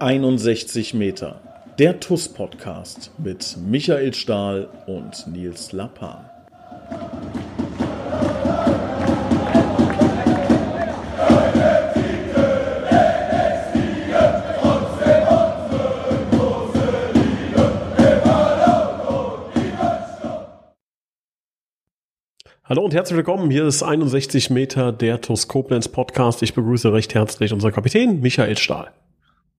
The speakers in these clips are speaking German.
61 Meter. Der TUS-Podcast mit Michael Stahl und Nils Lappan. Hallo und herzlich willkommen. Hier ist 61 Meter der TUS Koblenz Podcast. Ich begrüße recht herzlich unser Kapitän Michael Stahl.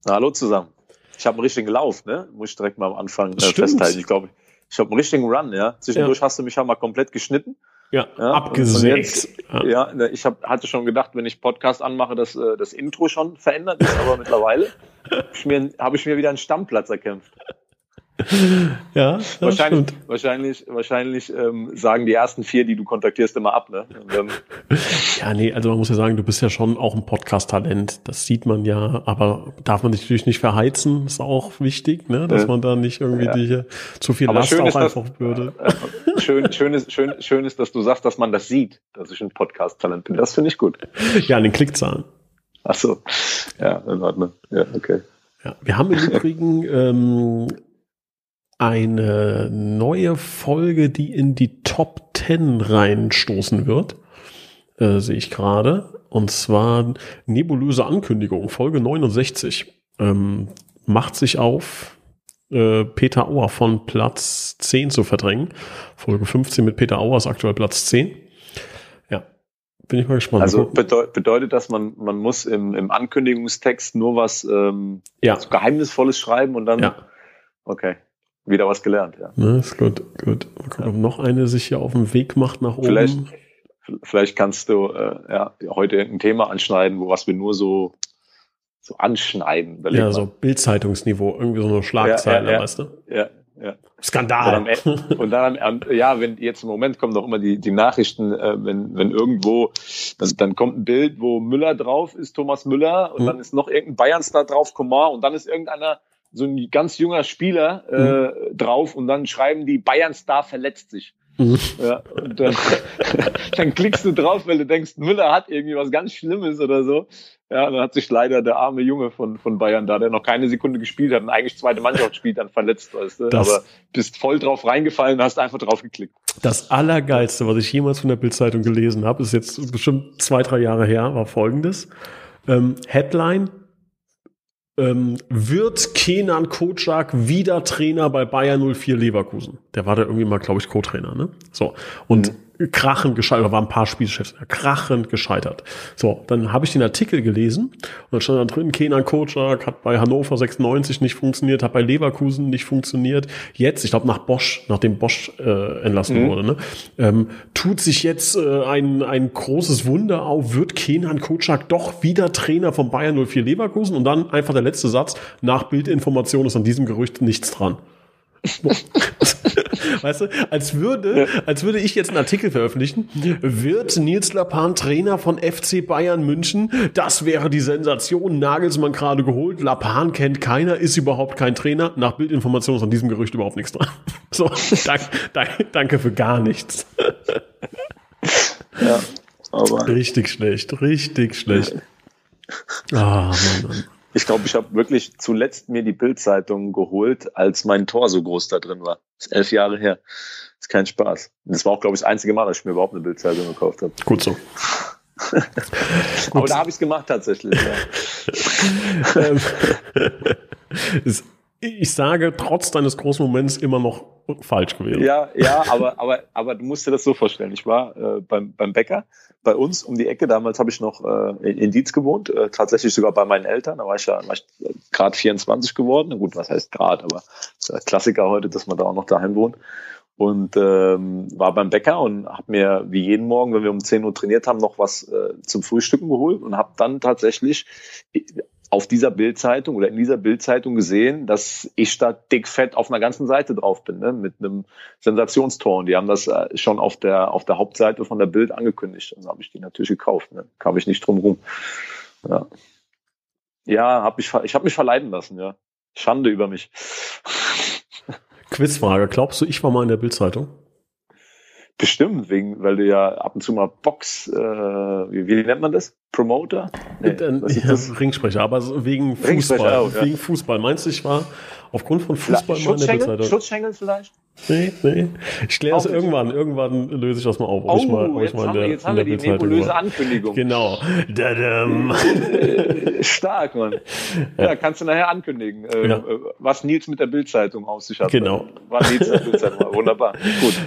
Hallo zusammen. Ich habe einen richtigen Lauf, ne? Muss ich direkt mal am Anfang äh, festhalten. Ich glaube, ich habe einen richtigen Run, ja. Zwischendurch ja. hast du mich ja mal komplett geschnitten. Ja, ja abgesägt. Ja. ja, ne, ich hab, hatte schon gedacht, wenn ich Podcast anmache, dass äh, das Intro schon verändert ist, aber mittlerweile habe ich, mir, hab ich mir wieder einen Stammplatz erkämpft. ja, wahrscheinlich, stimmt. wahrscheinlich, wahrscheinlich ähm, sagen die ersten vier, die du kontaktierst, immer ab. Ne? Ja, nee, also man muss ja sagen, du bist ja schon auch ein Podcast-Talent. Das sieht man ja, aber darf man dich natürlich nicht verheizen, ist auch wichtig, ne? dass man da nicht irgendwie ja. die, zu viel aber Last auch einfach das, würde. Äh, schön, schön, ist, schön, schön ist, dass du sagst, dass man das sieht, dass ich ein Podcast-Talent bin. Das finde ich gut. Ja, an den Klickzahlen. Ach so, ja, in Ordnung. Ja, okay. Ja, wir haben im Übrigen ähm, eine neue Folge, die in die Top 10 reinstoßen wird. Äh, sehe ich gerade. Und zwar nebulöse Ankündigung, Folge 69. Ähm, macht sich auf, äh, Peter Auer von Platz 10 zu verdrängen. Folge 15 mit Peter Auer ist aktuell Platz 10. Ja, bin ich mal gespannt. Also bedeutet, bedeutet das, man, man muss im, im Ankündigungstext nur was ähm, ja. Geheimnisvolles schreiben und dann. Ja. Okay wieder was gelernt, ja. Na, ist gut, gut. Mal gucken, ja. ob noch eine sich hier auf dem Weg macht nach oben. Vielleicht, vielleicht kannst du äh, ja, heute ein Thema anschneiden, wo was wir nur so, so anschneiden. Ja, mal. so Bildzeitungsniveau, irgendwie so eine Schlagzeile, ja, ja, weißt du? Ja, ja. Skandal. Und dann, und dann ja, wenn jetzt im Moment kommen doch immer die, die Nachrichten, äh, wenn, wenn irgendwo, dann, dann kommt ein Bild, wo Müller drauf ist, Thomas Müller, und hm. dann ist noch irgendein Bayernstar drauf, Komar, und dann ist irgendeiner so ein ganz junger Spieler äh, mhm. drauf und dann schreiben die Bayern Star verletzt sich. Mhm. Ja, und dann, dann klickst du drauf, weil du denkst, Müller hat irgendwie was ganz Schlimmes oder so. Ja, dann hat sich leider der arme Junge von, von Bayern da, der noch keine Sekunde gespielt hat und eigentlich zweite Mannschaft spielt, dann verletzt, weißt du. Das, Aber bist voll drauf reingefallen und hast einfach drauf geklickt. Das Allergeilste, was ich jemals von der Bildzeitung gelesen habe, ist jetzt bestimmt zwei, drei Jahre her, war folgendes. Ähm, Headline, ähm, wird Kenan Kocak wieder Trainer bei Bayern 04 Leverkusen? Der war da irgendwie mal, glaube ich, Co-Trainer, ne? So. Und mhm krachend gescheitert, da waren ein paar Spielchefs, krachend gescheitert. So, dann habe ich den Artikel gelesen und dann stand da drin, Kenan Kocak hat bei Hannover 96 nicht funktioniert, hat bei Leverkusen nicht funktioniert. Jetzt, ich glaube nach Bosch, nachdem Bosch äh, entlassen mhm. wurde, ne, ähm, tut sich jetzt äh, ein, ein großes Wunder auf, wird Kenan Kocak doch wieder Trainer von Bayern 04 Leverkusen und dann einfach der letzte Satz, nach Bildinformation ist an diesem Gerücht nichts dran. weißt du, als würde, als würde ich jetzt einen Artikel veröffentlichen, wird Nils Lapan Trainer von FC Bayern München? Das wäre die Sensation. Nagelsmann gerade geholt. Lapan kennt keiner, ist überhaupt kein Trainer. Nach Bildinformation ist an diesem Gerücht überhaupt nichts dran. So, danke, danke, danke für gar nichts. Ja, aber. Richtig schlecht, richtig schlecht. Ah, oh, Mann, Mann. Ich glaube, ich habe wirklich zuletzt mir die Bildzeitung geholt, als mein Tor so groß da drin war. Das ist elf Jahre her. Das ist kein Spaß. das war auch, glaube ich, das einzige Mal, dass ich mir überhaupt eine Bildzeitung gekauft habe. Gut so. Aber da habe ich es gemacht tatsächlich. Ja. Ich sage, trotz deines großen Moments immer noch falsch gewesen. Ja, ja, aber, aber, aber du musst dir das so vorstellen. Ich war äh, beim, beim Bäcker bei uns um die Ecke. Damals habe ich noch äh, in, Dietz gewohnt, äh, tatsächlich sogar bei meinen Eltern. Da war ich ja ich gerade 24 geworden. Gut, was heißt gerade, aber ist Klassiker heute, dass man da auch noch daheim wohnt. Und ähm, war beim Bäcker und habe mir wie jeden Morgen, wenn wir um 10 Uhr trainiert haben, noch was äh, zum Frühstücken geholt und habe dann tatsächlich auf dieser Bildzeitung oder in dieser Bildzeitung gesehen, dass ich da dickfett auf einer ganzen Seite drauf bin, ne, mit einem Sensationstor. Und die haben das äh, schon auf der auf der Hauptseite von der Bild angekündigt. Und habe ich die natürlich gekauft. Ne. Kam ich nicht drum rum. Ja, ja hab ich, ich habe mich verleiten lassen. Ja, Schande über mich. Quizfrage: Glaubst du, ich war mal in der Bildzeitung? Bestimmt, wegen, weil du ja ab und zu mal Box, äh, wie, wie nennt man das? Promoter? Nee, äh, ja, Ringsprecher, aber wegen Fußball. Auch, ja. Wegen Fußball. Meinst du, ich war aufgrund von Fußball mal in der Bildzeitung? Schutzschengel vielleicht? Nee, nee. Ich kläre es irgendwann. Irgendwann löse ich das mal auf. Oh, ich mal, jetzt, ich mal haben, der, wir, jetzt haben wir die nebulöse Ankündigung. Genau. Dadam. Stark, Mann. Ja. ja. kannst du nachher ankündigen, äh, ja. was Nils mit der Bildzeitung auf sich hat. Genau. War Nils der Bildzeitung. Wunderbar. Gut.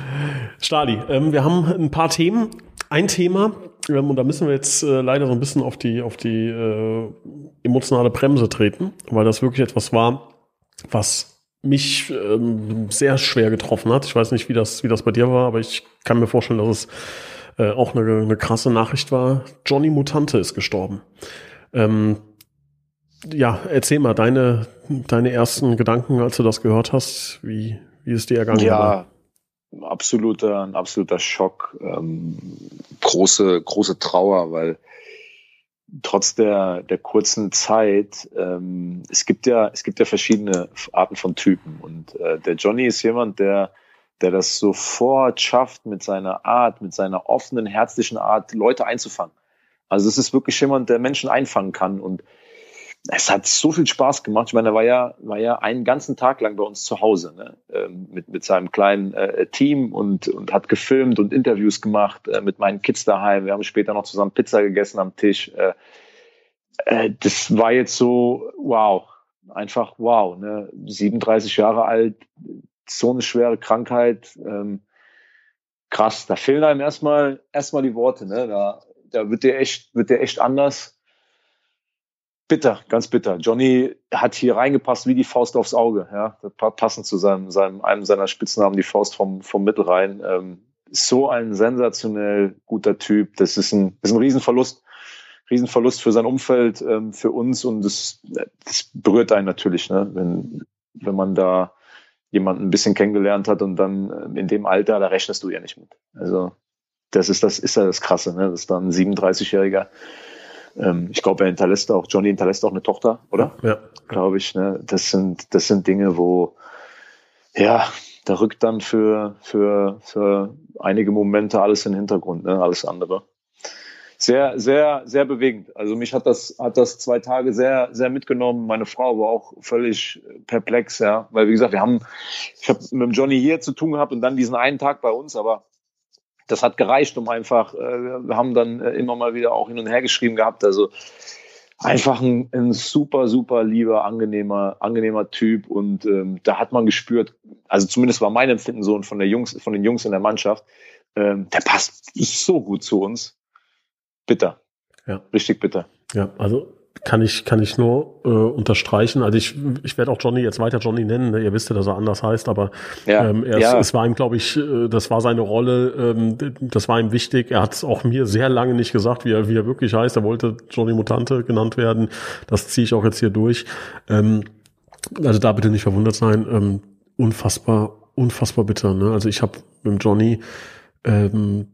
Stali, ähm, wir haben ein paar Themen. Ein Thema, ähm, und da müssen wir jetzt äh, leider so ein bisschen auf die, auf die äh, emotionale Bremse treten, weil das wirklich etwas war, was mich ähm, sehr schwer getroffen hat. Ich weiß nicht, wie das, wie das bei dir war, aber ich kann mir vorstellen, dass es äh, auch eine, eine krasse Nachricht war. Johnny Mutante ist gestorben. Ähm, ja, erzähl mal deine, deine ersten Gedanken, als du das gehört hast. Wie, wie ist dir ergangen? Ja, absoluter, ein absoluter Schock. Ähm, große, große Trauer, weil trotz der, der kurzen Zeit, ähm, es gibt ja, es gibt ja verschiedene Arten von Typen. Und äh, der Johnny ist jemand, der, der das sofort schafft, mit seiner Art, mit seiner offenen, herzlichen Art, Leute einzufangen. Also es ist wirklich jemand, der Menschen einfangen kann. Und es hat so viel Spaß gemacht. Ich meine, er war ja, war ja einen ganzen Tag lang bei uns zu Hause ne? Ähm, mit, mit seinem kleinen äh, Team und, und hat gefilmt und Interviews gemacht äh, mit meinen Kids daheim. Wir haben später noch zusammen Pizza gegessen am Tisch. Äh, äh, das war jetzt so, wow, einfach wow. Ne? 37 Jahre alt, so eine schwere Krankheit. Ähm, krass, da fehlen einem erstmal erstmal die Worte. Ne? Da, da wird der echt, wird der echt anders bitter, ganz bitter. Johnny hat hier reingepasst wie die Faust aufs Auge, ja, passend zu seinem, seinem einem seiner Spitznamen, die Faust vom, vom Mittelrhein. Ähm, so ein sensationell guter Typ. Das ist ein, ist ein Riesenverlust. Riesenverlust für sein Umfeld, ähm, für uns und das, das berührt einen natürlich, ne? wenn, wenn man da jemanden ein bisschen kennengelernt hat und dann ähm, in dem Alter, da rechnest du ja nicht mit. Also das ist das ist ja das Krasse, ne? dass dann ein 37-Jähriger ähm, ich glaube, er hinterlässt auch, Johnny hinterlässt auch eine Tochter, oder? Ja. Glaube ich. Ne? Das sind, das sind Dinge, wo, ja, da rückt dann für, für, für einige Momente alles in den Hintergrund, ne? alles andere. Sehr, sehr, sehr bewegend. Also mich hat das, hat das zwei Tage sehr, sehr mitgenommen. Meine Frau war auch völlig perplex, ja, weil wie gesagt, wir haben, ich habe mit dem Johnny hier zu tun gehabt und dann diesen einen Tag bei uns, aber das hat gereicht, um einfach, äh, wir haben dann äh, immer mal wieder auch hin und her geschrieben gehabt. Also einfach ein, ein super, super lieber, angenehmer, angenehmer Typ. Und ähm, da hat man gespürt, also zumindest war mein Empfinden so und von der Jungs, von den Jungs in der Mannschaft, ähm, der passt so gut zu uns. Bitter. Ja. Richtig bitter. Ja, also kann ich, kann ich nur äh, unterstreichen. Also ich, ich werde auch Johnny jetzt weiter Johnny nennen. Ne? Ihr wisst ja, dass er anders heißt, aber ja, ähm, er, ja. es war ihm, glaube ich, äh, das war seine Rolle, ähm, das war ihm wichtig. Er hat es auch mir sehr lange nicht gesagt, wie er, wie er wirklich heißt. Er wollte Johnny Mutante genannt werden. Das ziehe ich auch jetzt hier durch. Ähm, also da bitte nicht verwundert sein. Ähm, unfassbar, unfassbar bitter. Ne? Also ich habe mit Johnny ähm,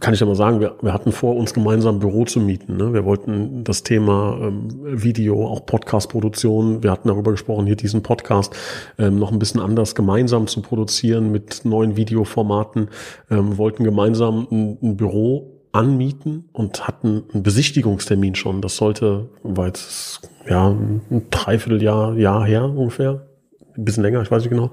kann ich ja mal sagen, wir, wir hatten vor, uns gemeinsam ein Büro zu mieten. Ne? Wir wollten das Thema ähm, Video, auch Podcast-Produktion, wir hatten darüber gesprochen, hier diesen Podcast ähm, noch ein bisschen anders gemeinsam zu produzieren mit neuen Videoformaten, ähm, wollten gemeinsam ein, ein Büro anmieten und hatten einen Besichtigungstermin schon. Das sollte, war jetzt ja ein Dreivierteljahr Jahr her ungefähr, ein bisschen länger, ich weiß nicht genau.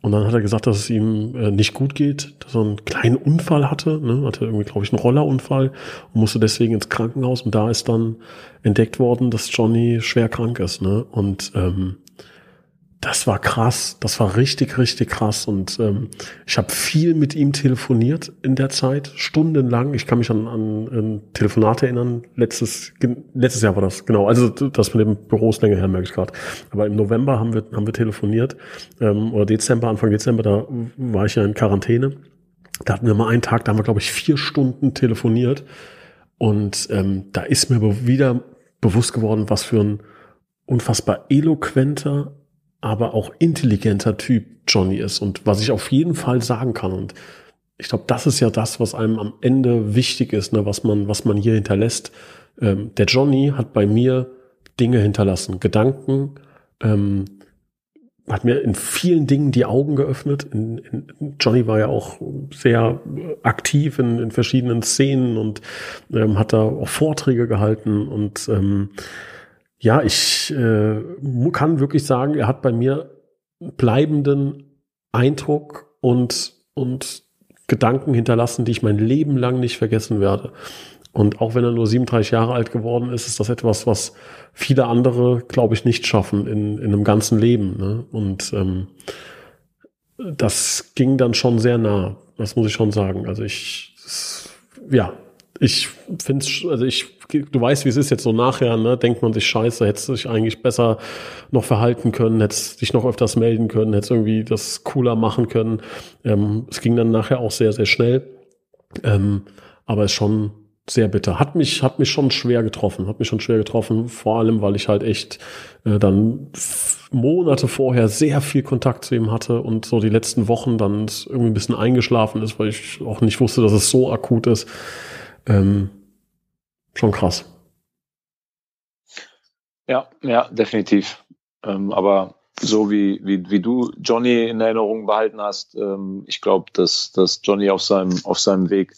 Und dann hat er gesagt, dass es ihm äh, nicht gut geht, dass er einen kleinen Unfall hatte, ne? hatte irgendwie, glaube ich, einen Rollerunfall und musste deswegen ins Krankenhaus. Und da ist dann entdeckt worden, dass Johnny schwer krank ist. Ne? Und ähm, das war krass, das war richtig, richtig krass. Und ähm, ich habe viel mit ihm telefoniert in der Zeit, stundenlang. Ich kann mich an, an, an Telefonate erinnern. Letztes, letztes Jahr war das, genau. Also das mit dem Büro ist länger her, merke ich gerade. Aber im November haben wir, haben wir telefoniert. Ähm, oder Dezember, Anfang Dezember, da war ich ja in Quarantäne. Da hatten wir mal einen Tag, da haben wir, glaube ich, vier Stunden telefoniert. Und ähm, da ist mir wieder bewusst geworden, was für ein unfassbar eloquenter, aber auch intelligenter Typ Johnny ist und was ich auf jeden Fall sagen kann und ich glaube, das ist ja das, was einem am Ende wichtig ist, ne, was man, was man hier hinterlässt. Ähm, der Johnny hat bei mir Dinge hinterlassen, Gedanken, ähm, hat mir in vielen Dingen die Augen geöffnet. In, in, Johnny war ja auch sehr aktiv in, in verschiedenen Szenen und ähm, hat da auch Vorträge gehalten. Und ähm, ja, ich äh, kann wirklich sagen, er hat bei mir bleibenden Eindruck und, und Gedanken hinterlassen, die ich mein Leben lang nicht vergessen werde. Und auch wenn er nur 37 Jahre alt geworden ist, ist das etwas, was viele andere, glaube ich, nicht schaffen in, in einem ganzen Leben. Ne? Und ähm, das ging dann schon sehr nah. Das muss ich schon sagen. Also ich, ja, ich finde es, also ich, du weißt, wie es ist jetzt so nachher, ne, denkt man sich, scheiße, hättest du dich eigentlich besser noch verhalten können, hättest dich noch öfters melden können, hättest irgendwie das cooler machen können. Ähm, es ging dann nachher auch sehr, sehr schnell. Ähm, aber es ist schon sehr bitter. Hat mich, hat mich schon schwer getroffen, hat mich schon schwer getroffen, vor allem, weil ich halt echt äh, dann Monate vorher sehr viel Kontakt zu ihm hatte und so die letzten Wochen dann irgendwie ein bisschen eingeschlafen ist, weil ich auch nicht wusste, dass es so akut ist. Ähm, schon krass. Ja, ja, definitiv. Ähm, aber so wie, wie, wie du Johnny in Erinnerung behalten hast, ähm, ich glaube, dass, dass Johnny auf seinem, auf seinem Weg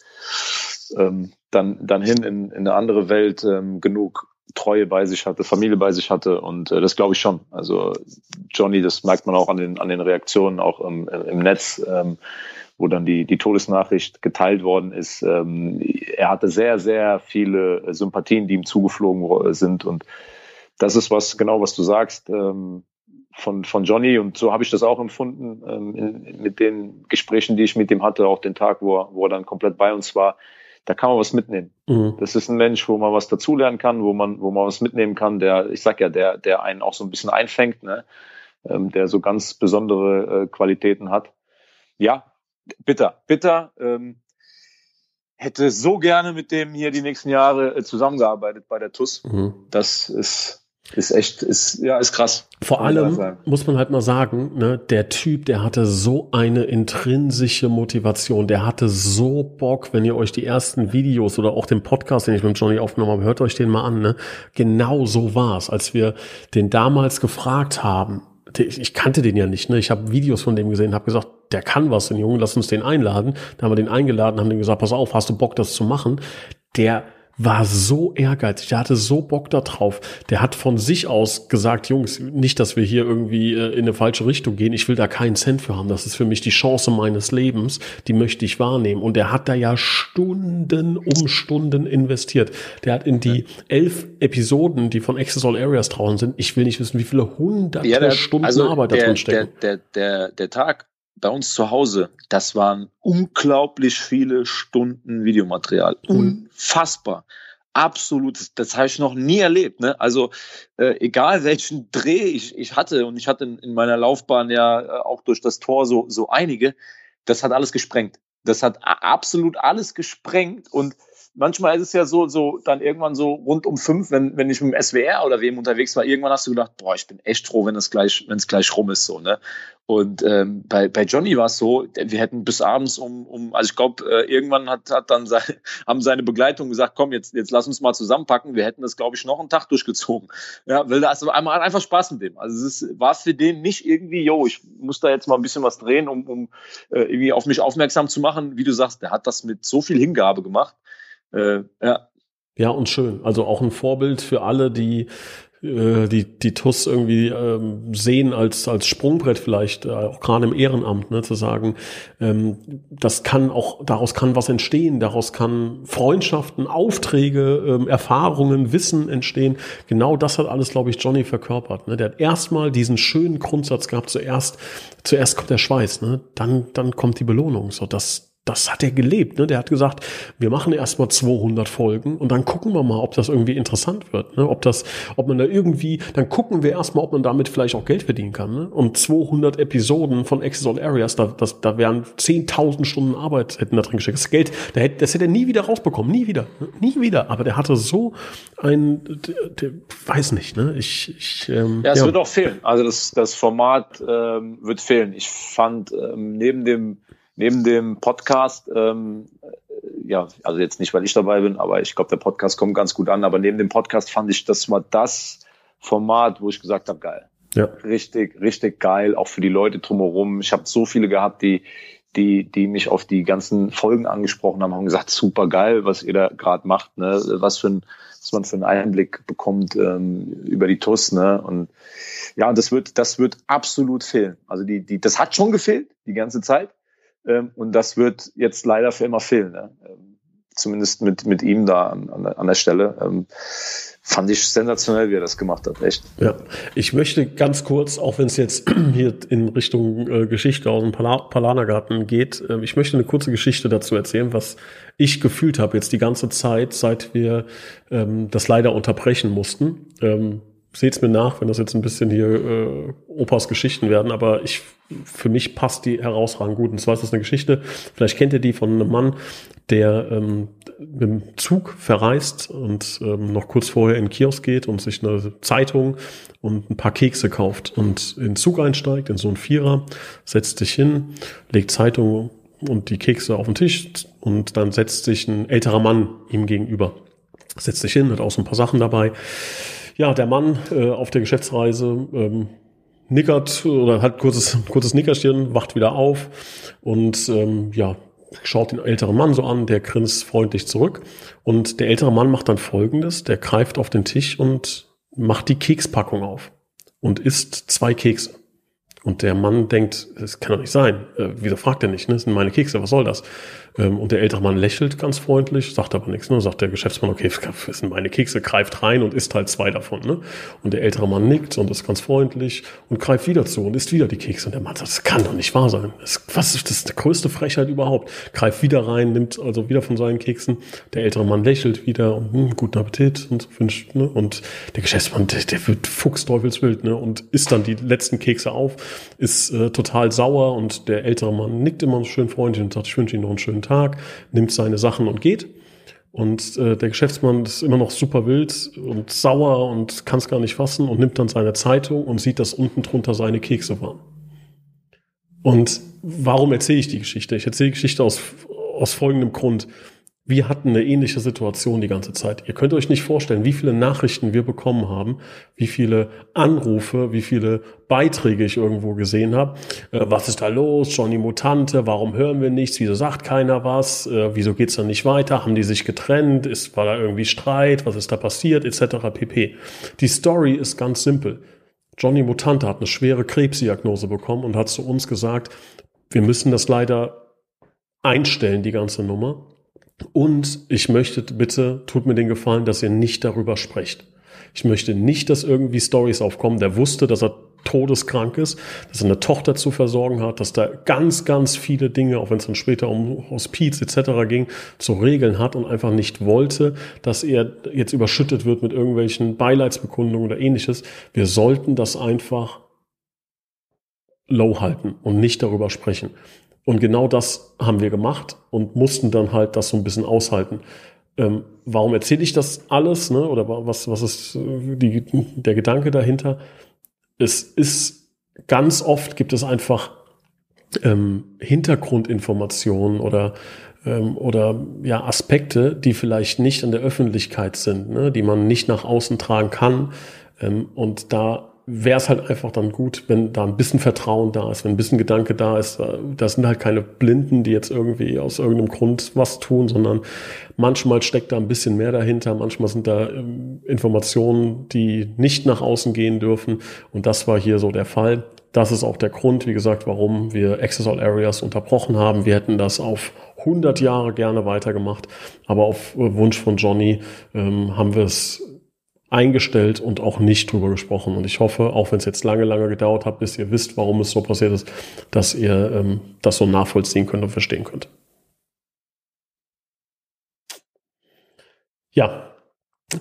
ähm, dann, dann hin in, in eine andere Welt ähm, genug Treue bei sich hatte, Familie bei sich hatte und äh, das glaube ich schon. Also Johnny, das merkt man auch an den, an den Reaktionen, auch im, im Netz, ähm, wo dann die, die Todesnachricht geteilt worden ist. Ähm, er hatte sehr, sehr viele Sympathien, die ihm zugeflogen sind und das ist was, genau was du sagst, ähm, von, von Johnny und so habe ich das auch empfunden ähm, in, mit den Gesprächen, die ich mit ihm hatte, auch den Tag, wo er, wo er dann komplett bei uns war da kann man was mitnehmen. Mhm. Das ist ein Mensch, wo man was dazulernen kann, wo man, wo man was mitnehmen kann, der, ich sag ja, der, der einen auch so ein bisschen einfängt, ne? Ähm, der so ganz besondere äh, Qualitäten hat. Ja, bitter, bitter. Ähm, hätte so gerne mit dem hier die nächsten Jahre äh, zusammengearbeitet bei der TUS. Mhm. Das ist ist echt, ist, ja, ist krass. Vor allem muss man halt mal sagen, ne, der Typ, der hatte so eine intrinsische Motivation, der hatte so Bock, wenn ihr euch die ersten Videos oder auch den Podcast, den ich mit Johnny aufgenommen habe, hört euch den mal an, ne? Genau so war's, als wir den damals gefragt haben. Ich kannte den ja nicht, ne? Ich habe Videos von dem gesehen, habe gesagt, der kann was, den Jungen, lass uns den einladen. Da haben wir den eingeladen, haben den gesagt, pass auf, hast du Bock, das zu machen? Der war so ehrgeizig, der hatte so Bock da drauf. Der hat von sich aus gesagt, Jungs, nicht, dass wir hier irgendwie äh, in eine falsche Richtung gehen. Ich will da keinen Cent für haben. Das ist für mich die Chance meines Lebens. Die möchte ich wahrnehmen. Und der hat da ja Stunden um Stunden investiert. Der hat in die elf Episoden, die von Access All Areas draußen sind, ich will nicht wissen, wie viele hunderte ja, der, Stunden also Arbeit da drin stecken. Der, der, der, der Tag bei uns zu Hause, das waren unglaublich viele Stunden Videomaterial. Mhm. Unfassbar. Absolut, das, habe ich noch nie erlebt. Ne? Also äh, egal welchen Dreh ich, ich hatte, und ich hatte in, in meiner Laufbahn ja äh, auch durch das Tor so, so einige, das hat alles gesprengt. Das hat absolut alles gesprengt und manchmal ist es ja so, so dann irgendwann so rund um fünf, wenn, wenn ich mit dem SWR oder wem unterwegs war, irgendwann hast du gedacht, boah, ich bin echt froh, wenn es gleich, wenn es gleich rum ist, so, ne? Und ähm, bei, bei Johnny war es so, wir hätten bis abends um, um also ich glaube, äh, irgendwann hat, hat dann sein, haben seine Begleitung gesagt, komm, jetzt, jetzt lass uns mal zusammenpacken. Wir hätten das, glaube ich, noch einen Tag durchgezogen. Ja, weil das einmal einfach Spaß mit dem. Also es war für den nicht irgendwie, yo, ich muss da jetzt mal ein bisschen was drehen, um, um äh, irgendwie auf mich aufmerksam zu machen. Wie du sagst, der hat das mit so viel Hingabe gemacht. Äh, ja. Ja, und schön. Also auch ein Vorbild für alle, die äh, die, die TUS irgendwie ähm, sehen als, als Sprungbrett vielleicht, äh, auch gerade im Ehrenamt, ne, zu sagen, ähm, das kann auch, daraus kann was entstehen, daraus kann Freundschaften, Aufträge, ähm, Erfahrungen, Wissen entstehen. Genau das hat alles, glaube ich, Johnny verkörpert. Ne? Der hat erstmal diesen schönen Grundsatz gehabt, zuerst, zuerst kommt der Schweiß, ne? dann, dann kommt die Belohnung. So, das, das hat er gelebt. Ne? Der hat gesagt, wir machen erstmal 200 Folgen und dann gucken wir mal, ob das irgendwie interessant wird. Ne? Ob das, ob man da irgendwie, dann gucken wir erstmal, ob man damit vielleicht auch Geld verdienen kann. Ne? Und 200 Episoden von Access All Areas, da, das, da wären 10.000 Stunden Arbeit hätten da drin gesteckt. Das Geld, da hätte, das hätte er nie wieder rausbekommen, nie wieder, ne? nie wieder. Aber der hatte so ein, der, der weiß nicht, ne? Ich, ich ähm, ja, es ja. wird auch fehlen. Also das, das Format ähm, wird fehlen. Ich fand ähm, neben dem neben dem Podcast, ähm, ja, also jetzt nicht, weil ich dabei bin, aber ich glaube, der Podcast kommt ganz gut an. Aber neben dem Podcast fand ich, das war das Format, wo ich gesagt habe, geil. Ja. Richtig, richtig geil, auch für die Leute drumherum. Ich habe so viele gehabt, die, die, die mich auf die ganzen Folgen angesprochen haben, haben gesagt, super geil, was ihr da gerade macht, ne? Was für ein, was man für einen Einblick bekommt ähm, über die TUS, ne? Und ja, und das wird, das wird absolut fehlen. Also die, die, das hat schon gefehlt die ganze Zeit. Ähm, und das wird jetzt leider für immer fehlen. Ne? Ähm, zumindest mit, mit ihm da an, an, der Stelle. Ähm, fand ich sensationell, wie er das gemacht hat, echt. Ja, ich möchte ganz kurz, auch wenn es jetzt hier in Richtung äh, Geschichte aus dem Pal Palanergarten geht, äh, ich möchte eine kurze Geschichte dazu erzählen, was ich gefühlt habe jetzt die ganze Zeit, seit wir ähm, das leider unterbrechen mussten. Ähm, seht's mir nach, wenn das jetzt ein bisschen hier äh, Opas Geschichten werden, aber ich für mich passt die herausragend gut. Und zwar ist das eine Geschichte, vielleicht kennt ihr die von einem Mann, der ähm, mit dem Zug verreist und ähm, noch kurz vorher in den Kiosk geht und sich eine Zeitung und ein paar Kekse kauft und in den Zug einsteigt, in so einen Vierer, setzt sich hin, legt Zeitung und die Kekse auf den Tisch und dann setzt sich ein älterer Mann ihm gegenüber. Setzt sich hin, hat auch so ein paar Sachen dabei ja, der Mann äh, auf der Geschäftsreise ähm, nickert oder hat kurzes, kurzes Nickerstirn, wacht wieder auf und ähm, ja, schaut den älteren Mann so an, der grinst freundlich zurück. Und der ältere Mann macht dann folgendes, der greift auf den Tisch und macht die Kekspackung auf und isst zwei Kekse. Und der Mann denkt, das kann doch nicht sein. Äh, wieso fragt er nicht? Ne? Das sind meine Kekse, was soll das? Ähm, und der ältere Mann lächelt ganz freundlich, sagt aber nichts. Ne? Sagt der Geschäftsmann, okay, das sind meine Kekse, greift rein und isst halt zwei davon. Ne? Und der ältere Mann nickt und ist ganz freundlich und greift wieder zu und isst wieder die Kekse. Und der Mann sagt, das kann doch nicht wahr sein. Das, was ist das? Die größte Frechheit überhaupt. Greift wieder rein, nimmt also wieder von seinen Keksen. Der ältere Mann lächelt wieder und hm, guten Appetit und wünscht. Ne? Und der Geschäftsmann, der, der wird fuchsteufelswild ne? und isst dann die letzten Kekse auf, ist äh, total sauer und der ältere Mann nickt immer schön freundlich und sagt, ich wünsche Ihnen noch einen schönen Tag, nimmt seine Sachen und geht. Und äh, der Geschäftsmann ist immer noch super wild und sauer und kann es gar nicht fassen und nimmt dann seine Zeitung und sieht, dass unten drunter seine Kekse waren. Und warum erzähle ich die Geschichte? Ich erzähle die Geschichte aus, aus folgendem Grund wir hatten eine ähnliche Situation die ganze Zeit. Ihr könnt euch nicht vorstellen, wie viele Nachrichten wir bekommen haben, wie viele Anrufe, wie viele Beiträge ich irgendwo gesehen habe. Äh, was ist da los? Johnny Mutante, warum hören wir nichts? Wieso sagt keiner was? Äh, wieso geht's dann nicht weiter? Haben die sich getrennt? Ist, war da irgendwie Streit? Was ist da passiert? Etc. pp. Die Story ist ganz simpel. Johnny Mutante hat eine schwere Krebsdiagnose bekommen und hat zu uns gesagt, wir müssen das leider einstellen, die ganze Nummer. Und ich möchte bitte, tut mir den Gefallen, dass ihr nicht darüber sprecht. Ich möchte nicht, dass irgendwie Stories aufkommen. Der wusste, dass er todeskrank ist, dass er eine Tochter zu versorgen hat, dass da ganz, ganz viele Dinge, auch wenn es dann später um Hospiz etc. ging, zu regeln hat und einfach nicht wollte, dass er jetzt überschüttet wird mit irgendwelchen Beileidsbekundungen oder ähnliches. Wir sollten das einfach low halten und nicht darüber sprechen. Und genau das haben wir gemacht und mussten dann halt das so ein bisschen aushalten. Ähm, warum erzähle ich das alles? Ne? Oder was, was ist die, der Gedanke dahinter? Es ist ganz oft gibt es einfach ähm, Hintergrundinformationen oder ähm, oder ja Aspekte, die vielleicht nicht an der Öffentlichkeit sind, ne? die man nicht nach außen tragen kann. Ähm, und da wäre es halt einfach dann gut, wenn da ein bisschen Vertrauen da ist, wenn ein bisschen Gedanke da ist. Äh, das sind halt keine Blinden, die jetzt irgendwie aus irgendeinem Grund was tun, sondern manchmal steckt da ein bisschen mehr dahinter. Manchmal sind da ähm, Informationen, die nicht nach außen gehen dürfen. Und das war hier so der Fall. Das ist auch der Grund, wie gesagt, warum wir Access All Areas unterbrochen haben. Wir hätten das auf 100 Jahre gerne weitergemacht, aber auf Wunsch von Johnny ähm, haben wir es eingestellt und auch nicht drüber gesprochen. Und ich hoffe, auch wenn es jetzt lange, lange gedauert hat, bis ihr wisst, warum es so passiert ist, dass ihr ähm, das so nachvollziehen könnt und verstehen könnt. Ja,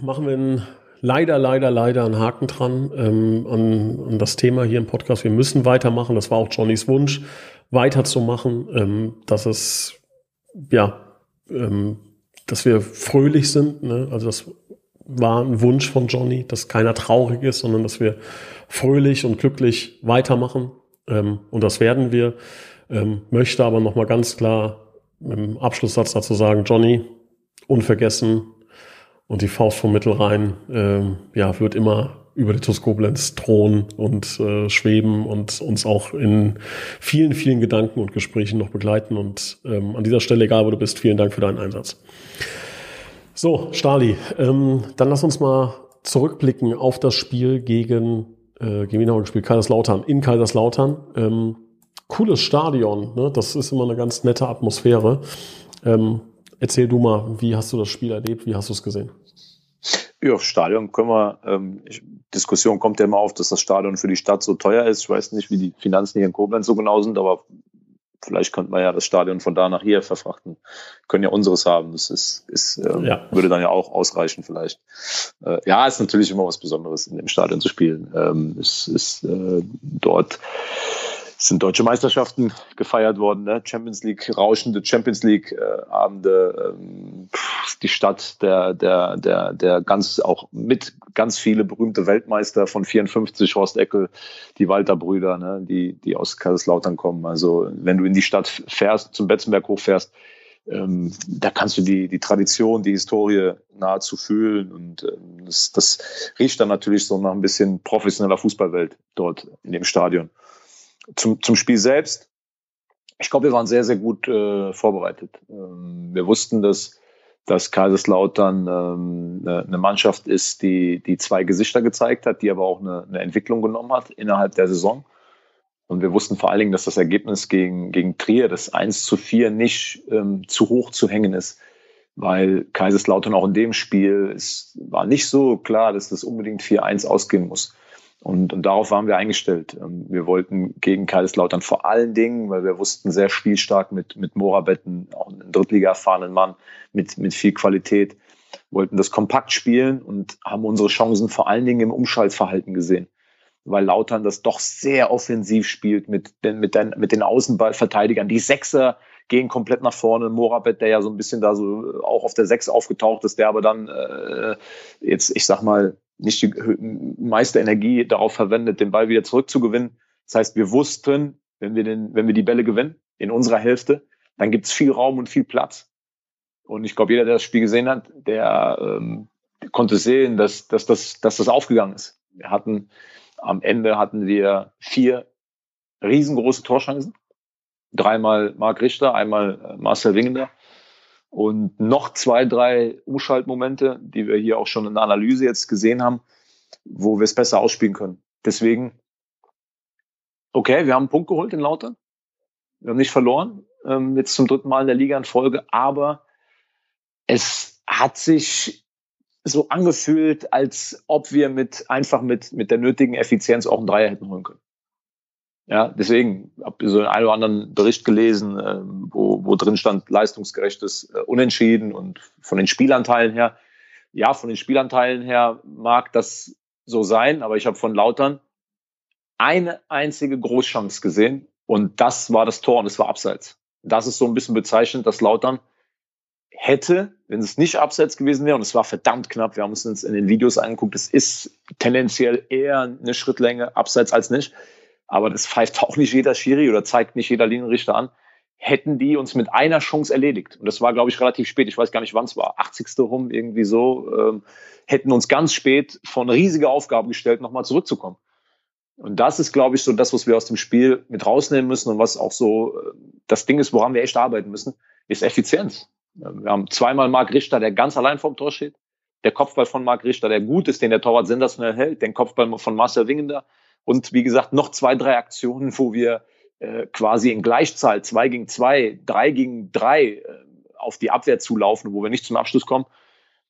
machen wir einen, leider, leider, leider einen Haken dran ähm, an, an das Thema hier im Podcast. Wir müssen weitermachen. Das war auch Johnnys Wunsch, weiterzumachen, ähm, dass es, ja, ähm, dass wir fröhlich sind, ne? also dass war ein Wunsch von Johnny, dass keiner traurig ist, sondern dass wir fröhlich und glücklich weitermachen. Ähm, und das werden wir. Ähm, möchte aber nochmal ganz klar im Abschlusssatz dazu sagen, Johnny, unvergessen und die Faust vom Mittelrhein, ähm, ja, wird immer über die TUS Koblenz thronen und äh, schweben und uns auch in vielen, vielen Gedanken und Gesprächen noch begleiten. Und ähm, an dieser Stelle, egal wo du bist, vielen Dank für deinen Einsatz. So, Stali, ähm, dann lass uns mal zurückblicken auf das Spiel gegen, äh, gegen wen haben wir gespielt? Kaiserslautern, in Kaiserslautern. Ähm, cooles Stadion, ne? das ist immer eine ganz nette Atmosphäre. Ähm, erzähl du mal, wie hast du das Spiel erlebt, wie hast du es gesehen? Ja, Stadion können wir, ähm, Diskussion kommt ja immer auf, dass das Stadion für die Stadt so teuer ist. Ich weiß nicht, wie die Finanzen hier in Koblenz so genau sind, aber vielleicht könnte man ja das Stadion von da nach hier verfrachten. Können ja unseres haben. Das ist, ist ähm, ja. würde dann ja auch ausreichen vielleicht. Äh, ja, ist natürlich immer was Besonderes, in dem Stadion zu spielen. Ähm, es ist äh, dort sind deutsche Meisterschaften gefeiert worden, ne? Champions League, rauschende Champions League äh, ähm, die Stadt der, der, der, der ganz auch mit ganz viele berühmte Weltmeister von 54, Horst Eckel, die Walter Brüder, ne? die, die aus Kaiserslautern kommen. Also wenn du in die Stadt fährst, zum Betzenberg hochfährst, ähm, da kannst du die, die Tradition, die Historie nahezu fühlen und ähm, das, das riecht dann natürlich so nach ein bisschen professioneller Fußballwelt dort in dem Stadion zum, zum Spiel selbst. Ich glaube, wir waren sehr, sehr gut äh, vorbereitet. Ähm, wir wussten, dass, dass Kaiserslautern ähm, eine, eine Mannschaft ist, die, die zwei Gesichter gezeigt hat, die aber auch eine, eine Entwicklung genommen hat innerhalb der Saison. Und wir wussten vor allen Dingen, dass das Ergebnis gegen, gegen Trier, das 1 zu 4, nicht ähm, zu hoch zu hängen ist, weil Kaiserslautern auch in dem Spiel, es war nicht so klar, dass das unbedingt 4-1 ausgehen muss. Und, und darauf waren wir eingestellt. Ähm, wir wollten gegen Kaiserslautern vor allen Dingen, weil wir wussten, sehr spielstark mit, mit Morabetten, auch einen Drittliga erfahrenen Mann mit, mit viel Qualität, wollten das kompakt spielen und haben unsere Chancen vor allen Dingen im Umschaltverhalten gesehen. Weil Lautern das doch sehr offensiv spielt mit den, mit den, mit den Außenballverteidigern. Die Sechser gehen komplett nach vorne. Morabet, der ja so ein bisschen da so auch auf der Sechs aufgetaucht ist, der aber dann äh, jetzt, ich sag mal, nicht die meiste Energie darauf verwendet, den Ball wieder zurückzugewinnen. Das heißt, wir wussten, wenn wir, den, wenn wir die Bälle gewinnen, in unserer Hälfte, dann gibt es viel Raum und viel Platz. Und ich glaube, jeder, der das Spiel gesehen hat, der ähm, konnte sehen, dass, dass, dass, dass das aufgegangen ist. Wir hatten am Ende hatten wir vier riesengroße Torchancen. Dreimal Marc Richter, einmal äh, Marcel Wingender und noch zwei, drei Umschaltmomente, die wir hier auch schon in der Analyse jetzt gesehen haben, wo wir es besser ausspielen können. Deswegen, okay, wir haben einen Punkt geholt in Lautern. Wir haben nicht verloren, ähm, jetzt zum dritten Mal in der Liga in Folge, aber es hat sich so angefühlt, als ob wir mit einfach mit, mit der nötigen Effizienz auch einen Dreier hätten holen können. Ja, deswegen habe ich so einen oder anderen Bericht gelesen, äh, wo, wo drin stand leistungsgerechtes äh, Unentschieden und von den Spielanteilen her. Ja, von den Spielanteilen her mag das so sein, aber ich habe von Lautern eine einzige Großchance gesehen und das war das Tor und es war abseits. Das ist so ein bisschen bezeichnend, dass Lautern hätte, wenn es nicht abseits gewesen wäre, und es war verdammt knapp, wir haben uns in den Videos angeguckt, es ist tendenziell eher eine Schrittlänge abseits als nicht aber das pfeift auch nicht jeder Schiri oder zeigt nicht jeder Linienrichter an, hätten die uns mit einer Chance erledigt. Und das war, glaube ich, relativ spät. Ich weiß gar nicht, wann es war. 80. rum, irgendwie so. Ähm, hätten uns ganz spät von riesige Aufgaben gestellt, nochmal zurückzukommen. Und das ist, glaube ich, so das, was wir aus dem Spiel mit rausnehmen müssen und was auch so äh, das Ding ist, woran wir echt arbeiten müssen, ist Effizienz. Wir haben zweimal Marc Richter, der ganz allein vorm Tor steht. Der Kopfball von Marc Richter, der gut ist, den der Torwart sensationell hält. Den Kopfball von Marcel Wingender, und wie gesagt, noch zwei, drei Aktionen, wo wir äh, quasi in Gleichzahl zwei gegen zwei, drei gegen drei äh, auf die Abwehr zulaufen, wo wir nicht zum Abschluss kommen.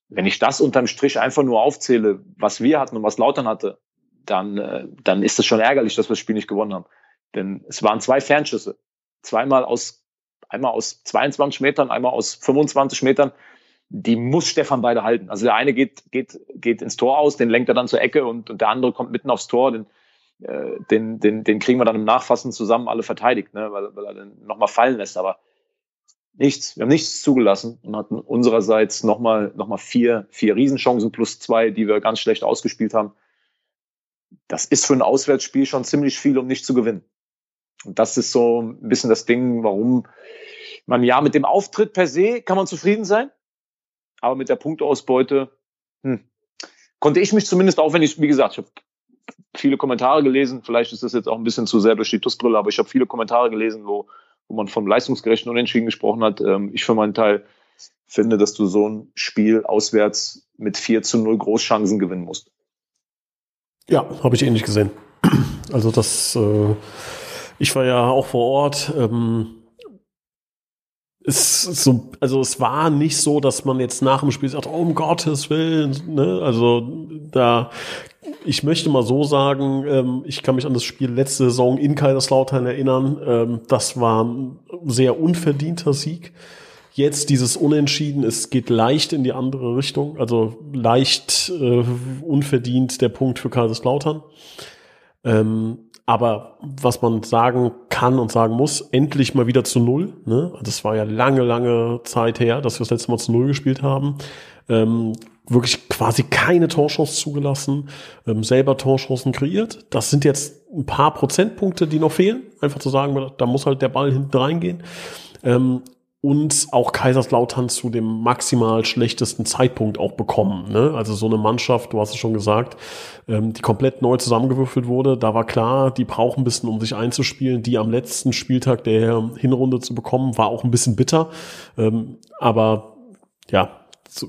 Wenn ich das unterm Strich einfach nur aufzähle, was wir hatten und was Lautern hatte, dann, äh, dann ist es schon ärgerlich, dass wir das Spiel nicht gewonnen haben. Denn es waren zwei Fernschüsse. Zweimal aus, einmal aus 22 Metern, einmal aus 25 Metern. Die muss Stefan beide halten. Also der eine geht, geht, geht ins Tor aus, den lenkt er dann zur Ecke und, und der andere kommt mitten aufs Tor. Den, äh, den, den, den kriegen wir dann im Nachfassen zusammen alle verteidigt, ne? weil, weil er den nochmal fallen lässt. Aber nichts, wir haben nichts zugelassen und hatten unsererseits nochmal noch mal vier, vier Riesenchancen plus zwei, die wir ganz schlecht ausgespielt haben. Das ist für ein Auswärtsspiel schon ziemlich viel, um nicht zu gewinnen. Und das ist so ein bisschen das Ding, warum man ja mit dem Auftritt per se kann man zufrieden sein, aber mit der Punkteausbeute, hm, konnte ich mich zumindest, auch wenn ich, wie gesagt, ich habe viele Kommentare gelesen, vielleicht ist das jetzt auch ein bisschen zu sehr durch die TUS-Brille, aber ich habe viele Kommentare gelesen, wo, wo man vom leistungsgerechten Unentschieden gesprochen hat. Ähm, ich für meinen Teil finde, dass du so ein Spiel auswärts mit 4 zu 0 Großchancen gewinnen musst. Ja, habe ich ähnlich gesehen. Also das, äh, ich war ja auch vor Ort. Ähm, es, so, also es war nicht so, dass man jetzt nach dem Spiel sagt, oh, um Gottes Willen. Ne? Also da, ich möchte mal so sagen, ähm, ich kann mich an das Spiel letzte Saison in Kaiserslautern erinnern. Ähm, das war ein sehr unverdienter Sieg jetzt dieses Unentschieden, es geht leicht in die andere Richtung, also leicht äh, unverdient der Punkt für Kaiserslautern. Ähm, aber was man sagen kann und sagen muss, endlich mal wieder zu Null. Ne? Das war ja lange, lange Zeit her, dass wir das letzte Mal zu Null gespielt haben. Ähm, wirklich quasi keine Torchance zugelassen, ähm, selber Torchancen kreiert. Das sind jetzt ein paar Prozentpunkte, die noch fehlen. Einfach zu sagen, da muss halt der Ball hinten reingehen. Ähm, und auch Kaiserslautern zu dem maximal schlechtesten Zeitpunkt auch bekommen. Ne? Also so eine Mannschaft, du hast es schon gesagt, ähm, die komplett neu zusammengewürfelt wurde. Da war klar, die brauchen ein bisschen, um sich einzuspielen. Die am letzten Spieltag der Hinrunde zu bekommen, war auch ein bisschen bitter. Ähm, aber ja,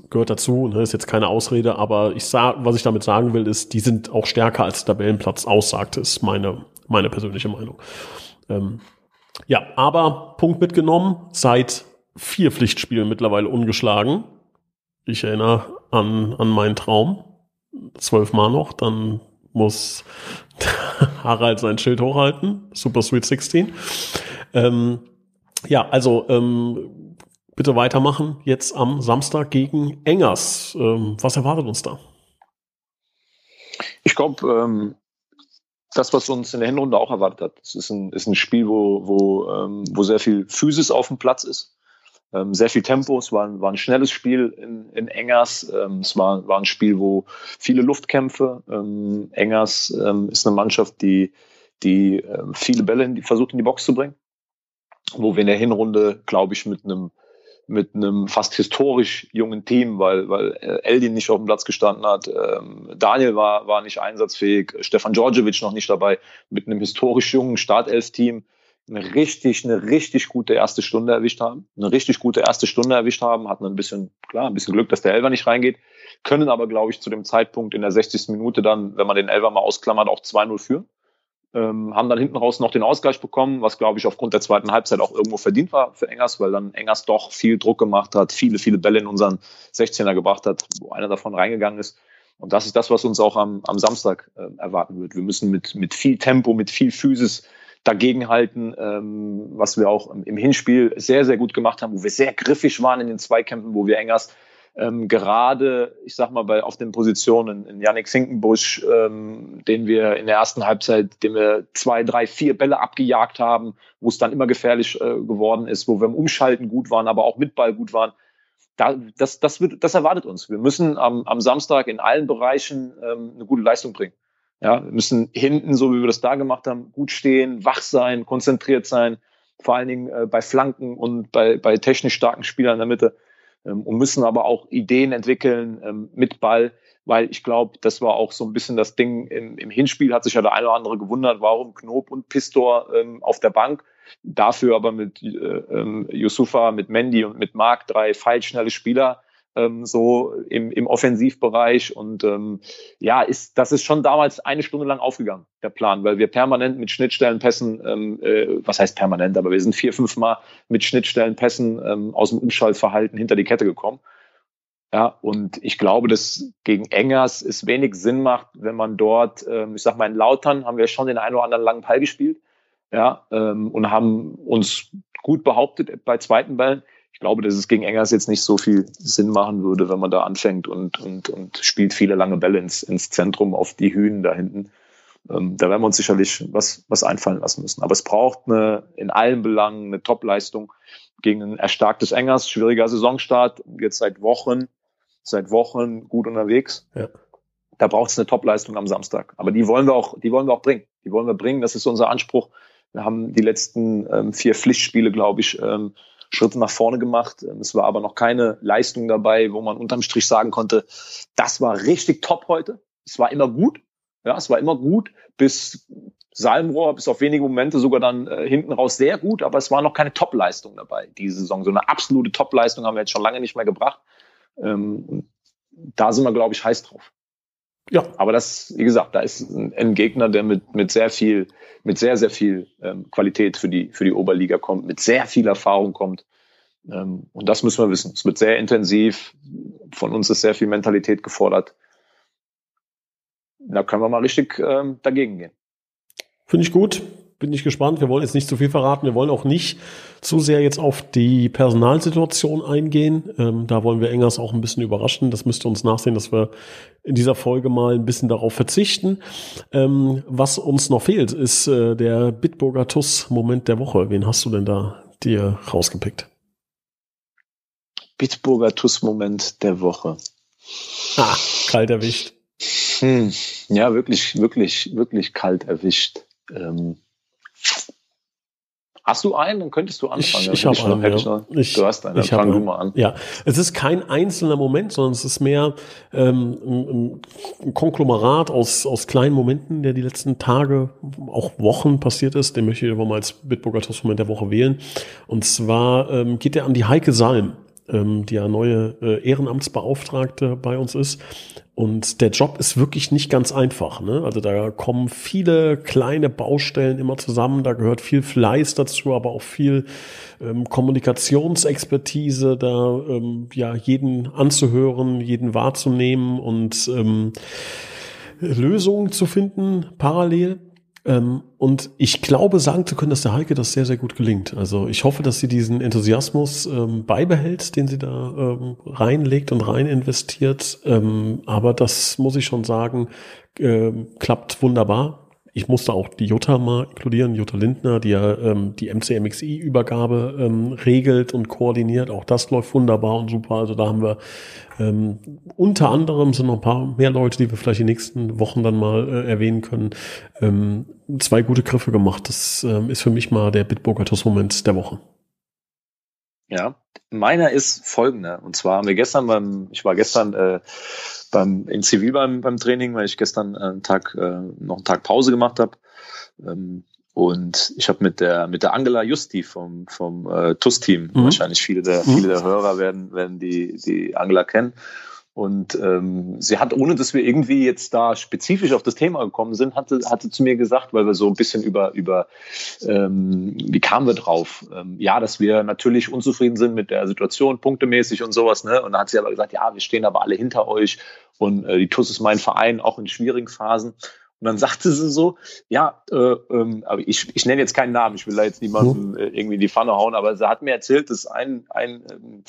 gehört dazu, ne? ist jetzt keine Ausrede, aber ich sag, was ich damit sagen will, ist, die sind auch stärker als Tabellenplatz aussagt, ist meine, meine persönliche Meinung. Ähm, ja, aber Punkt mitgenommen, seit vier Pflichtspielen mittlerweile ungeschlagen. Ich erinnere an, an meinen Traum. Zwölfmal noch, dann muss Harald sein Schild hochhalten. Super Sweet 16. Ähm, ja, also ähm, bitte weitermachen. Jetzt am Samstag gegen Engers. Ähm, was erwartet uns da? Ich glaube, ähm, das, was uns in der Hinrunde auch erwartet hat. Es ist ein, ist ein Spiel, wo, wo, ähm, wo sehr viel Physis auf dem Platz ist, ähm, sehr viel Tempo. Es war ein, war ein schnelles Spiel in, in Engers. Ähm, es war, war ein Spiel, wo viele Luftkämpfe. Ähm, Engers ähm, ist eine Mannschaft, die, die ähm, viele Bälle in die, versucht in die Box zu bringen. Wo wir in der Hinrunde, glaube ich, mit einem mit einem fast historisch jungen Team, weil, weil äh, Eldin nicht auf dem Platz gestanden hat, ähm, Daniel war, war nicht einsatzfähig, Stefan Djordjevic noch nicht dabei, mit einem historisch jungen Startelf-Team eine richtig, eine richtig gute erste Stunde erwischt haben, eine richtig gute erste Stunde erwischt haben, hatten ein bisschen, klar, ein bisschen Glück, dass der Elfer nicht reingeht, können aber, glaube ich, zu dem Zeitpunkt in der 60. Minute dann, wenn man den Elfer mal ausklammert, auch 2-0 führen ähm, haben dann hinten raus noch den Ausgleich bekommen, was glaube ich aufgrund der zweiten Halbzeit auch irgendwo verdient war für Engers, weil dann Engers doch viel Druck gemacht hat, viele, viele Bälle in unseren 16er gebracht hat, wo einer davon reingegangen ist. Und das ist das, was uns auch am, am Samstag äh, erwarten wird. Wir müssen mit, mit viel Tempo, mit viel Physis dagegenhalten, ähm, was wir auch im Hinspiel sehr, sehr gut gemacht haben, wo wir sehr griffig waren in den Zweikämpfen, wo wir Engers ähm, gerade, ich sag mal, bei auf den Positionen in Yannick Finkenbusch, ähm, den wir in der ersten Halbzeit, den wir zwei, drei, vier Bälle abgejagt haben, wo es dann immer gefährlich äh, geworden ist, wo wir im Umschalten gut waren, aber auch mit Ball gut waren. Da, das, das, wird, das erwartet uns. Wir müssen am, am Samstag in allen Bereichen ähm, eine gute Leistung bringen. Ja, wir müssen hinten, so wie wir das da gemacht haben, gut stehen, wach sein, konzentriert sein, vor allen Dingen äh, bei Flanken und bei, bei technisch starken Spielern in der Mitte und müssen aber auch Ideen entwickeln ähm, mit Ball, weil ich glaube, das war auch so ein bisschen das Ding im, im Hinspiel, hat sich ja der eine oder andere gewundert, warum Knob und Pistor ähm, auf der Bank, dafür aber mit äh, ähm, Yusufa, mit Mendy und mit Marc drei feilschnelle Spieler, ähm, so im, im Offensivbereich. Und ähm, ja, ist, das ist schon damals eine Stunde lang aufgegangen, der Plan, weil wir permanent mit Schnittstellenpässen, ähm, äh, was heißt permanent, aber wir sind vier, fünf Mal mit Schnittstellenpässen ähm, aus dem Umschaltverhalten hinter die Kette gekommen. Ja, und ich glaube, dass gegen Engers es wenig Sinn macht, wenn man dort, ähm, ich sag mal, in Lautern haben wir schon den einen oder anderen langen Ball gespielt, ja, ähm, und haben uns gut behauptet bei zweiten Bällen glaube, dass es gegen Engers jetzt nicht so viel Sinn machen würde, wenn man da anfängt und, und, und spielt viele lange Bälle ins, ins Zentrum auf die Hühnen da hinten. Ähm, da werden wir uns sicherlich was, was einfallen lassen müssen. Aber es braucht eine, in allen Belangen eine Top-Leistung gegen ein erstarktes Engers, schwieriger Saisonstart, jetzt seit Wochen, seit Wochen gut unterwegs. Ja. Da braucht es eine Top-Leistung am Samstag. Aber die wollen wir auch, die wollen wir auch bringen. Die wollen wir bringen. Das ist unser Anspruch. Wir haben die letzten ähm, vier Pflichtspiele, glaube ich, ähm, Schritte nach vorne gemacht. Ähm, es war aber noch keine Leistung dabei, wo man unterm Strich sagen konnte, das war richtig top heute. Es war immer gut. Ja, es war immer gut, bis Salmrohr, bis auf wenige Momente sogar dann äh, hinten raus sehr gut, aber es war noch keine Top-Leistung dabei, diese Saison. So eine absolute Top-Leistung haben wir jetzt schon lange nicht mehr gebracht. Ähm, da sind wir, glaube ich, heiß drauf. Ja. Aber das, wie gesagt, da ist ein, ein Gegner, der mit, mit sehr viel, mit sehr, sehr viel ähm, Qualität für die, für die Oberliga kommt, mit sehr viel Erfahrung kommt. Ähm, und das müssen wir wissen. Es wird sehr intensiv. Von uns ist sehr viel Mentalität gefordert. Da können wir mal richtig ähm, dagegen gehen. Finde ich gut bin ich gespannt. Wir wollen jetzt nicht zu viel verraten. Wir wollen auch nicht zu sehr jetzt auf die Personalsituation eingehen. Ähm, da wollen wir Engers auch ein bisschen überraschen. Das müsste uns nachsehen, dass wir in dieser Folge mal ein bisschen darauf verzichten. Ähm, was uns noch fehlt, ist äh, der Bitburger Tuss-Moment der Woche. Wen hast du denn da dir rausgepickt? Bitburger Tuss-Moment der Woche. Ah, kalt erwischt. Hm, ja, wirklich, wirklich, wirklich kalt erwischt. Ähm, Hast du einen? Dann könntest du anfangen. Ich, ich habe einen. Ja. Ich, du hast einen. Dann fang du mal an. Ja, es ist kein einzelner Moment, sondern es ist mehr ähm, ein, Konglomerat aus, aus kleinen Momenten, der die letzten Tage, auch Wochen passiert ist. Den möchte ich aber mal als Bitburger Toastmoment der Woche wählen. Und zwar ähm, geht der an die Heike Salm ähm, die ja neue äh, Ehrenamtsbeauftragte bei uns ist. Und der Job ist wirklich nicht ganz einfach. Ne? Also da kommen viele kleine Baustellen immer zusammen. Da gehört viel Fleiß dazu, aber auch viel ähm, Kommunikationsexpertise, da ähm, ja jeden anzuhören, jeden wahrzunehmen und ähm, Lösungen zu finden parallel. Ähm, und ich glaube, sagen zu können, dass der Heike das sehr, sehr gut gelingt. Also ich hoffe, dass sie diesen Enthusiasmus ähm, beibehält, den sie da ähm, reinlegt und rein investiert. Ähm, aber das muss ich schon sagen, äh, klappt wunderbar ich musste auch die Jutta mal inkludieren, Jutta Lindner, die ja ähm, die MCMXI-Übergabe ähm, regelt und koordiniert. Auch das läuft wunderbar und super. Also da haben wir ähm, unter anderem sind noch ein paar mehr Leute, die wir vielleicht die nächsten Wochen dann mal äh, erwähnen können. Ähm, zwei gute Griffe gemacht. Das ähm, ist für mich mal der Bitburger Toss-Moment der Woche. Ja, meiner ist folgender. Und zwar haben wir gestern beim, ich war gestern äh, beim in Zivil beim, beim Training, weil ich gestern einen Tag äh, noch einen Tag Pause gemacht habe. Ähm, und ich habe mit der mit der Angela Justi vom vom äh, TUS-Team, mhm. wahrscheinlich viele der mhm. viele der Hörer werden werden die die Angela kennen. Und ähm, sie hat, ohne dass wir irgendwie jetzt da spezifisch auf das Thema gekommen sind, hatte, hatte zu mir gesagt, weil wir so ein bisschen über, über ähm, wie kamen wir drauf? Ähm, ja, dass wir natürlich unzufrieden sind mit der Situation, punktemäßig und sowas. Ne? Und dann hat sie aber gesagt, ja, wir stehen aber alle hinter euch und äh, die TUS ist mein Verein, auch in schwierigen Phasen. Und dann sagte sie so, ja, äh, ähm, aber ich, ich nenne jetzt keinen Namen, ich will da jetzt niemandem äh, irgendwie in die Pfanne hauen, aber sie hat mir erzählt, dass ein, ein ähm,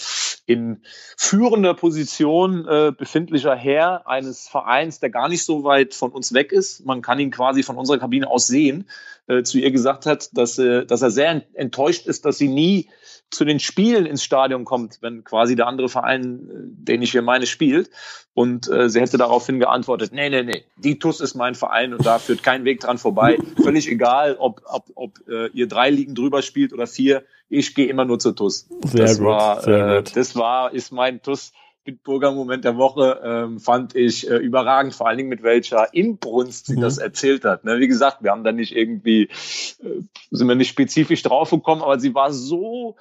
in führender Position äh, befindlicher Herr eines Vereins, der gar nicht so weit von uns weg ist, man kann ihn quasi von unserer Kabine aus sehen, äh, zu ihr gesagt hat, dass, äh, dass er sehr enttäuscht ist, dass sie nie zu den Spielen ins Stadion kommt, wenn quasi der andere Verein, äh, den ich hier meine, spielt. Und äh, sie hätte daraufhin geantwortet, nee, nee, nee, die TUS ist mein Verein und da führt kein Weg dran vorbei. Völlig egal, ob, ob, ob äh, ihr drei Ligen drüber spielt oder vier, ich gehe immer nur zur TUS. Sehr das gut, war, sehr äh, gut. das war, ist mein TUS Bitburger Moment der Woche ähm, fand ich äh, überragend, vor allen Dingen mit welcher Inbrunst sie mhm. das erzählt hat. Ne? Wie gesagt, wir haben da nicht irgendwie, äh, sind wir nicht spezifisch draufgekommen, aber sie war so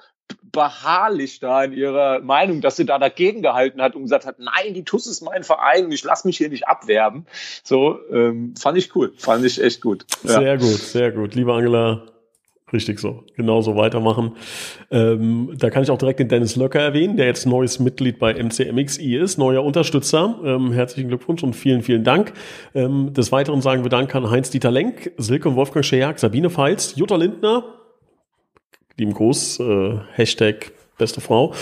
beharrlich da in ihrer Meinung, dass sie da dagegen gehalten hat und gesagt hat, nein, die TUS ist mein Verein und ich lasse mich hier nicht abwerben. So, ähm, fand ich cool, fand ich echt gut. Ja. Sehr gut, sehr gut. Liebe Angela, richtig so. Genauso weitermachen. Ähm, da kann ich auch direkt den Dennis Löcker erwähnen, der jetzt neues Mitglied bei MCMXI ist, neuer Unterstützer. Ähm, herzlichen Glückwunsch und vielen, vielen Dank. Ähm, des Weiteren sagen wir Dank an Heinz-Dieter Lenk, Silke und Wolfgang Scheak, Sabine Feils, Jutta Lindner, lieben Gruß, äh, Hashtag beste Frau.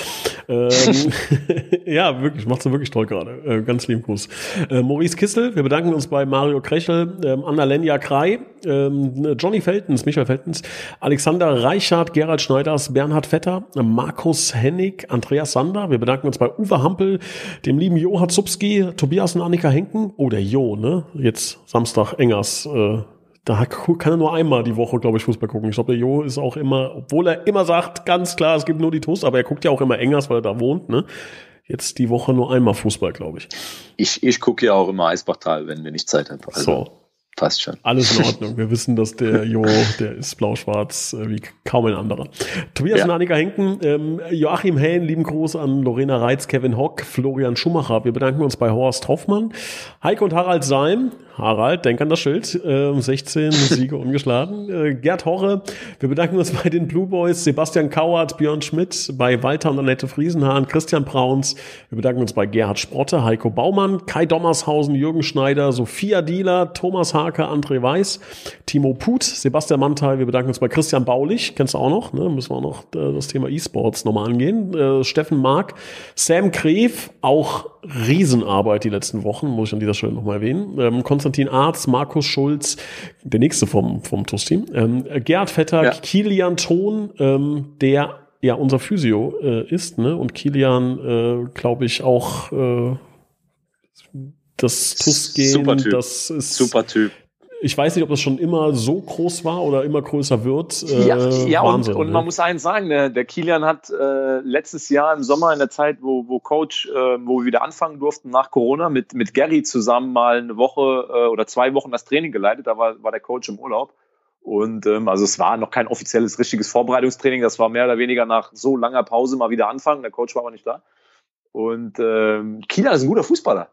Ähm, ja, wirklich, macht sie wirklich toll gerade. Äh, ganz lieben Gruß. Äh, Maurice Kissel, wir bedanken uns bei Mario Krechel, ähm, Anna-Lenja Krei, ähm, Johnny Feltens, Michael Feltens, Alexander Reichert, Gerald Schneiders, Bernhard Vetter, Markus Hennig, Andreas Sander. Wir bedanken uns bei Uwe Hampel, dem lieben Jo Hatzubski, Tobias und Annika Henken. Oh, der Jo, ne? Jetzt Samstag Engers. Äh, da kann er nur einmal die Woche, glaube ich, Fußball gucken. Ich glaube, der Jo ist auch immer, obwohl er immer sagt, ganz klar, es gibt nur die TUS, aber er guckt ja auch immer Engers, weil er da wohnt, ne? Jetzt die Woche nur einmal Fußball, glaube ich. Ich, ich gucke ja auch immer Eisbachtal, wenn wir nicht Zeit haben. Also, so. Passt schon. Alles in Ordnung. Wir wissen, dass der Jo, der ist blau-schwarz äh, wie kaum ein anderer. Tobias ja. Nanika Henken, ähm, Joachim Hellen, lieben Gruß an Lorena Reitz, Kevin Hock, Florian Schumacher. Wir bedanken uns bei Horst Hoffmann, Heike und Harald Seim, Harald, denk an das Schild. Äh, 16 Siege ungeschlagen. Äh, Gerd Horre. Wir bedanken uns bei den Blue Boys, Sebastian Kauert, Björn Schmidt, bei Walter und Annette Friesenhahn, Christian Brauns. Wir bedanken uns bei Gerhard Sprotte, Heiko Baumann, Kai Dommershausen, Jürgen Schneider, Sophia Dieler, Thomas Hake, André Weiß, Timo Put, Sebastian Mantel. Wir bedanken uns bei Christian Baulich. Kennst du auch noch? Ne? Müssen wir auch noch äh, das Thema E-Sports nochmal angehen. Äh, Steffen Mark, Sam Kref, auch Riesenarbeit die letzten Wochen, muss ich an dieser Stelle nochmal erwähnen. Ähm, Konstantin Arz, Markus Schulz, der nächste vom, vom TUS-Team. Ähm, Gerhard Vetter, ja. Kilian Thon, ähm, der ja unser Physio äh, ist, ne? Und Kilian, äh, glaube ich, auch äh, das TUS-Gen, das ist super Typ ich weiß nicht, ob das schon immer so groß war oder immer größer wird. Äh, ja, ja Wahnsinn, und, und ne? man muss eins sagen, der, der Kilian hat äh, letztes Jahr im Sommer in der Zeit, wo, wo Coach, äh, wo wir wieder anfangen durften nach Corona, mit, mit Gary zusammen mal eine Woche äh, oder zwei Wochen das Training geleitet. Da war, war der Coach im Urlaub. Und ähm, also es war noch kein offizielles, richtiges Vorbereitungstraining. Das war mehr oder weniger nach so langer Pause mal wieder anfangen. Der Coach war aber nicht da. Und ähm, Kilian ist ein guter Fußballer.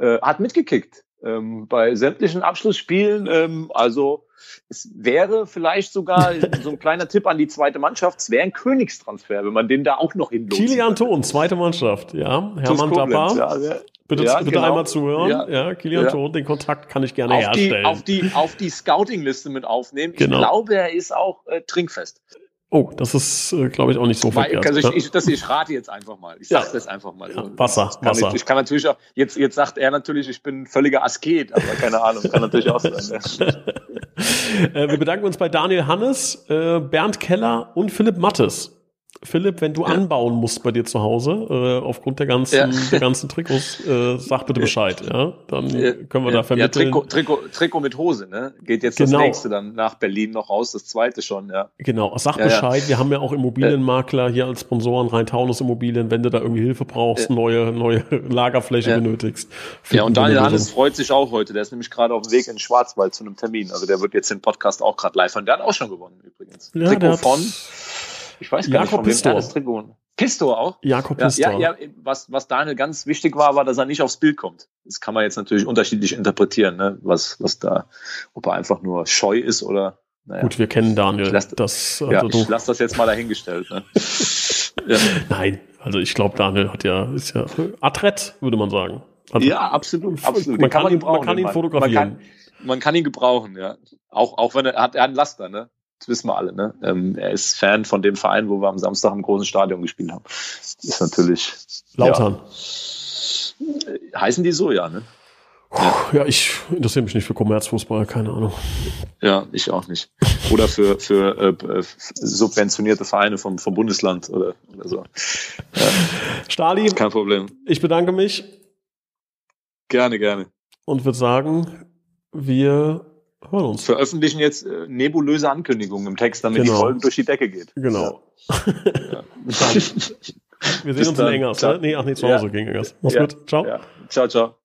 Äh, hat mitgekickt ähm, bei sämtlichen Abschlussspielen. Ähm, also es wäre vielleicht sogar so ein kleiner Tipp an die zweite Mannschaft, es wäre ein Königstransfer, wenn man den da auch noch hinlotst. Kilian Thon, zweite Mannschaft, ja. Hermann. Ja, ja. Bitte, ja, bitte genau. einmal zuhören. Ja, ja Kilian ja. Thon, den Kontakt kann ich gerne auf herstellen. Die, auf die, auf die Scouting-Liste mit aufnehmen. Genau. Ich glaube, er ist auch äh, trinkfest. Oh, das ist, äh, glaube ich, auch nicht so Weil, verkehrt. Also ich, ich, das, ich rate jetzt einfach mal. Ich sage ja. das einfach mal. Ja, Wasser, Wasser. Ich, ich, kann natürlich auch, jetzt, jetzt sagt er natürlich, ich bin völliger Asket, aber keine Ahnung, kann natürlich auch sein. äh, wir bedanken uns bei Daniel Hannes, äh, Bernd Keller und Philipp Mattes. Philipp, wenn du ja. anbauen musst bei dir zu Hause, äh, aufgrund der ganzen, ja. der ganzen Trikots, äh, sag bitte Bescheid, ja. Dann können wir da vermitteln. Ja, Trikot, Trikot, Trikot mit Hose, ne? Geht jetzt genau. das nächste dann nach Berlin noch raus, das zweite schon, ja. Genau, sag Bescheid. Wir haben ja auch Immobilienmakler hier als Sponsoren, Rhein-Taunus Immobilien, wenn du da irgendwie Hilfe brauchst, neue, neue Lagerfläche benötigst. Ja, und Daniel Hannes freut sich auch heute. Der ist nämlich gerade auf dem Weg in den Schwarzwald zu einem Termin. Also der wird jetzt den Podcast auch gerade live hören. Der hat auch schon gewonnen übrigens. Ja, Trikot von ich weiß gar Jakob nicht, von wem Pistor. Pistor auch? Jakob Pistor. Ja, ja, was, was Daniel ganz wichtig war, war, dass er nicht aufs Bild kommt. Das kann man jetzt natürlich unterschiedlich interpretieren, ne? was, was da, ob er einfach nur scheu ist oder. Naja. Gut, wir kennen Daniel. Ich lass, das, also ja, ich lasse das jetzt mal dahingestellt. Ne? ja. Nein, also ich glaube, Daniel hat ja, ist ja adrett, würde man sagen. Also, ja, absolut, absolut. Man kann, kann, ihn, man kann ihn fotografieren. Man kann, man kann ihn gebrauchen, ja. Auch, auch wenn er, er hat er einen Laster, ne? Das wissen wir alle. Ne? Ähm, er ist Fan von dem Verein, wo wir am Samstag im großen Stadion gespielt haben. Ist natürlich. Lautern. Ja. Heißen die so, ja, ne? Ja. ich interessiere mich nicht für Kommerzfußball, keine Ahnung. Ja, ich auch nicht. Oder für, für äh, subventionierte Vereine vom, vom Bundesland oder, oder so. Ja. Stali. Kein Problem. Ich bedanke mich. Gerne, gerne. Und würde sagen, wir hören uns. Veröffentlichen jetzt äh, nebulöse Ankündigungen im Text, damit genau. die Folge durch die Decke geht. Genau. Ja. Wir sehen Bis uns dann. in Engers, ne? Nee, ach nee, zu Hause ja. gegen Engers. Mach's ja. gut. Ciao. Ciao, ciao.